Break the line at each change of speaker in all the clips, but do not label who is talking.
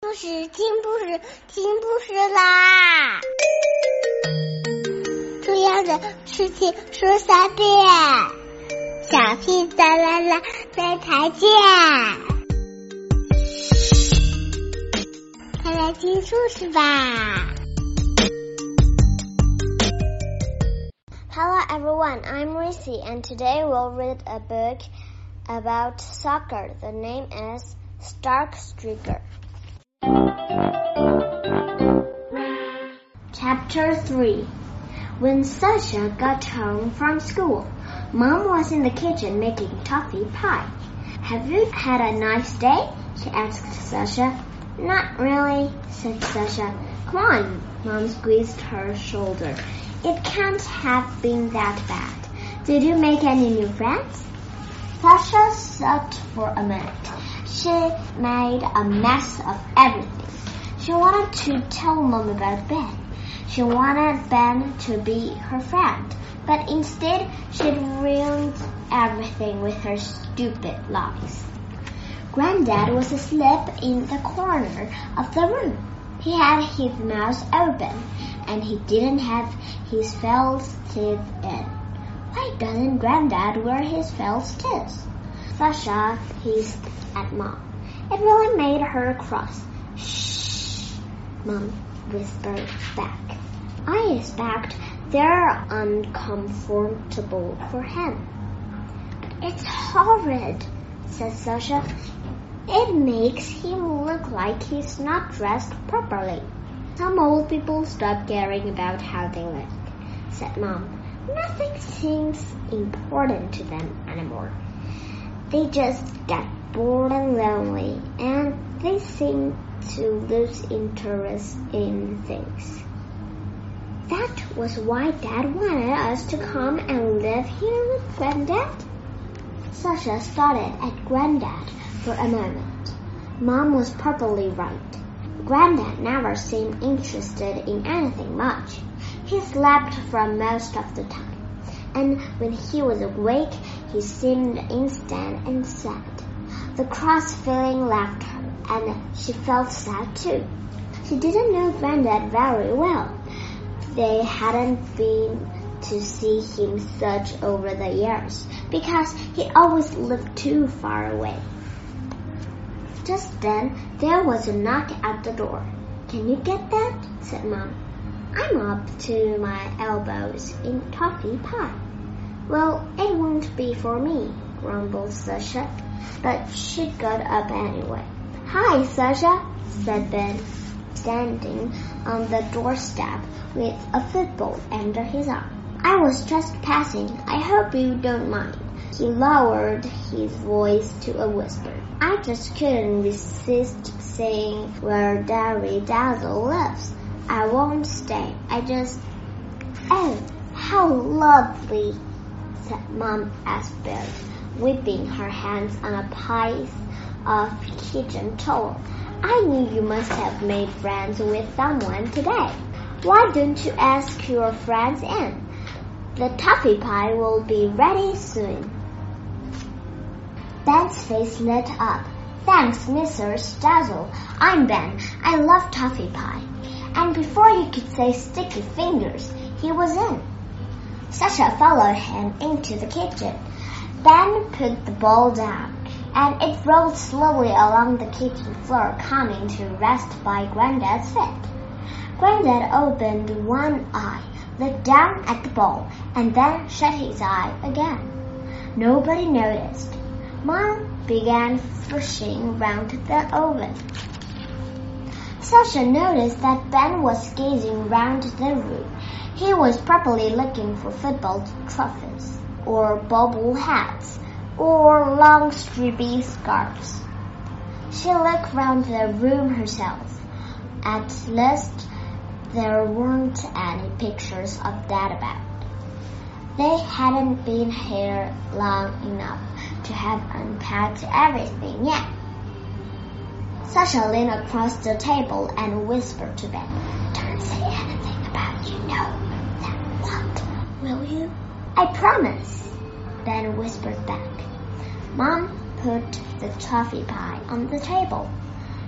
故事听故事听故事啦！重要的事情说三遍，小屁哒啦啦，再再见！快来听故事吧！Hello everyone, I'm Lucy, and today we'll read a book about soccer. The name is Star Striker. Chapter 3 When Sasha got home from school, Mom was in the kitchen making toffee pie. Have you had a nice day? she asked Sasha. Not really, said Sasha. Come on, Mom squeezed her shoulder. It can't have been that bad. Did you make any new friends? Sasha thought for a minute. She made a mess of everything. She wanted to tell Mom about Ben. She wanted Ben to be her friend, but instead she'd ruined everything with her stupid lies. Granddad was asleep in the corner of the room. He had his mouth open, and he didn't have his false teeth in. Why doesn't Granddad wear his false teeth? Sasha hissed at Mom. It really made her cross. Shh, Mom whispered back. I expect they're uncomfortable for him. It's horrid, said Sasha. It makes him look like he's not dressed properly. Some old people stop caring about how they look, said Mom. Nothing seems important to them anymore. They just get bored and lonely, and they seem to lose interest in things. That was why Dad wanted us to come and live here with Granddad. Sasha started at Granddad for a moment. Mom was probably right. Granddad never seemed interested in anything much. He slept for most of the time, and when he was awake, he seemed instant and sad. The cross feeling left her, and she felt sad too. She didn't know Granddad very well. They hadn't been to see him such over the years because he always lived too far away. Just then there was a knock at the door. Can you get that? said Mom. I'm up to my elbows in toffee pie. Well, it won't be for me, grumbled Sasha, but she got up anyway. Hi, Sasha, said Ben, standing on the doorstep with a football under his arm. I was just passing. I hope you don't mind. He lowered his voice to a whisper. I just couldn't resist saying where Derry Dazzle lives. I won't stay. I just... Oh, how lovely, said Mom Asbury, whipping her hands on a pile of kitchen towel. I knew you must have made friends with someone today. Why don't you ask your friends in? The toffee pie will be ready soon. Ben's face lit up. Thanks, Mrs. Dazzle. I'm Ben. I love toffee pie. And before you could say sticky fingers, he was in. Sasha followed him into the kitchen. Ben put the bowl down, and it rolled slowly along the kitchen floor, coming to rest by Granddad's feet. Granddad opened one eye, looked down at the bowl, and then shut his eye again. Nobody noticed. Mom began fishing round the oven. Sasha noticed that Ben was gazing round the room. He was probably looking for football trophies, or bobble hats, or long stripy scarves. She looked round the room herself. At least there weren't any pictures of Dad about. They hadn't been here long enough to have unpacked everything yet. Sasha leaned across the table and whispered to Ben, Don't say anything about you know that what, will you? I promise, Ben whispered back. Mom put the toffee pie on the table.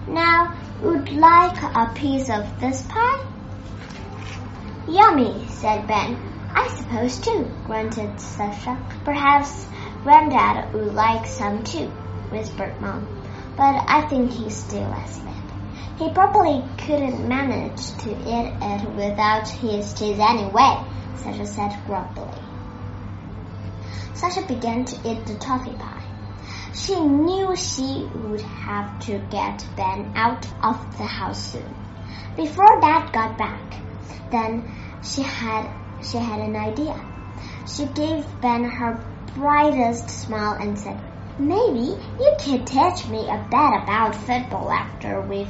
Now, would like a piece of this pie? Yummy, said Ben. I suppose too, grunted Sasha. Perhaps Granddad would like some too, whispered Mom. But I think he's still asleep. He probably couldn't manage to eat it without his teeth anyway, Sasha said grumpily. Sasha began to eat the toffee pie. She knew she would have to get Ben out of the house soon. Before Dad got back, then she had she had an idea. She gave Ben her brightest smile and said, Maybe you could teach me a bit about football after we've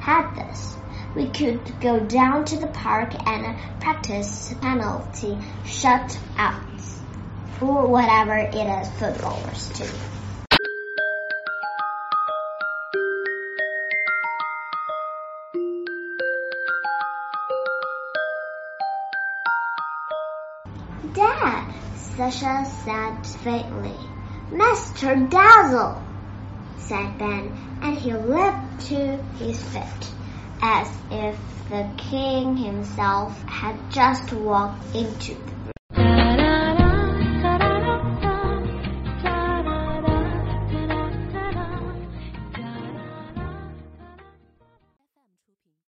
had this. We could go down to the park and practice penalty shutouts or whatever it is footballers do. Dad, Sasha said faintly. Master Dazzle, said Ben, and he leaped to his feet as if the king himself had just walked into the